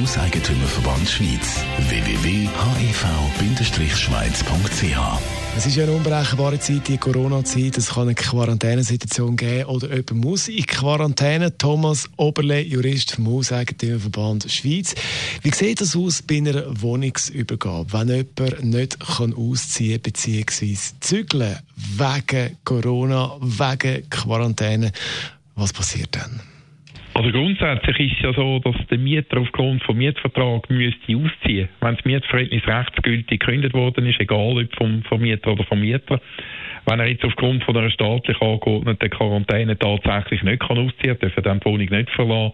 Hauseigentümerverband Schweiz. www.hev-schweiz.ch Es ist ja eine unberechenbare Zeit, die Corona-Zeit. Es kann eine Quarantänesituation geben oder jemand muss in Quarantäne. Thomas Oberle, Jurist vom Hauseigentümerverband Schweiz. Wie sieht das aus bei einer Wohnungsübergabe, wenn jemand nicht kann ausziehen bzw. zügeln wegen Corona, wegen Quarantäne? Was passiert dann? Also grundsätzlich ist es ja so, dass der Mieter aufgrund vom Mietvertrag müsste ausziehen. Wenn das Mietverhältnis rechtsgültig gekündigt worden ist, egal ob vom Vermieter oder vom Mieter, wenn er jetzt aufgrund von einer staatlich angeordneten Quarantäne tatsächlich nicht kann ausziehen, darf er dann die Wohnung nicht verlassen,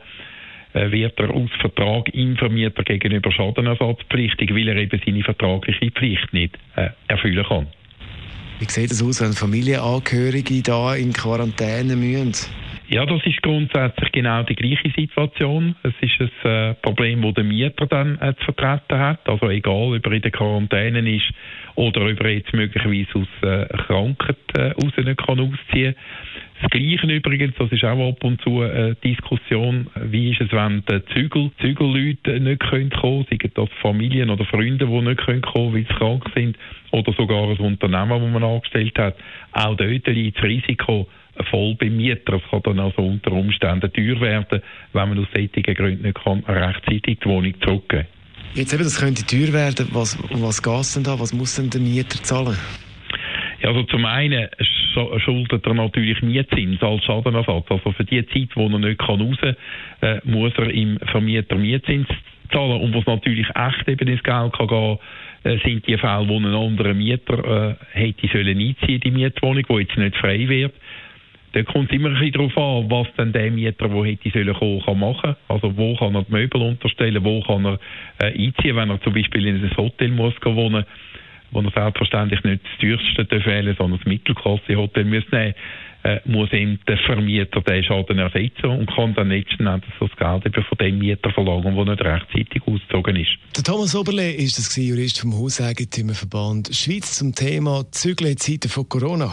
äh, wird er aus Vertrag im Vermieter gegenüber Schadenersatzpflichtig, weil er eben seine vertragliche Pflicht nicht äh, erfüllen kann. Wie sieht es aus, wenn Familienangehörige da in Quarantäne müssen? Ja, das ist grundsätzlich genau die gleiche Situation. Es ist ein äh, Problem, das der Mieter dann äh, zu vertreten hat. Also egal, ob er in der Quarantäne ist oder ob er jetzt möglicherweise aus äh, Krankheit äh, raus kann ausziehen das Gleiche übrigens, das ist auch ab und zu eine Diskussion, wie ist es, wenn die Zügel, Zügelleute nicht können kommen, seien das Familien oder Freunde, die nicht können kommen, weil sie krank sind, oder sogar ein Unternehmen, das man angestellt hat. Auch dort liegt das Risiko, voll beim Mieter. Es kann dann also unter Umständen teuer werden, wenn man aus solchen Gründen nicht kann, rechtzeitig die Wohnung zurückgeben Jetzt eben, das könnte teuer werden. Was, was geht es denn da? Was muss denn der Mieter zahlen? Ja, also zum einen schuldet er natürlich Mietzins als Schadenersatz. Also für die Zeit, wo er nicht kann raus kann, äh, muss er im Vermieter Mietzins zahlen. Und was natürlich echt eben ins Geld kann gehen, äh, sind die Fälle, wo ein anderer Mieter äh, hätte sollen einziehen, die Mietwohnung, die jetzt nicht frei wird. Da kommt es immer ein bisschen darauf an, was dann der Mieter, der hätte sollen kommen, kann machen. Also wo kann er die Möbel unterstellen, wo kann er äh, einziehen, wenn er zum Beispiel in ein Hotel muss wohnen, wo er selbstverständlich nicht das teuerste wählen sondern das Mittelklasse-Hotel muss nehmen, äh, muss ihm der Vermieter den Schaden ersetzen und kann dann letzten Endes das Geld eben von dem Mieter verlangen, der nicht rechtzeitig ausgezogen ist. Der Thomas Oberle ist das Jurist vom Hauseigentümerverband Schweiz zum Thema Zügle Zeiten von Corona.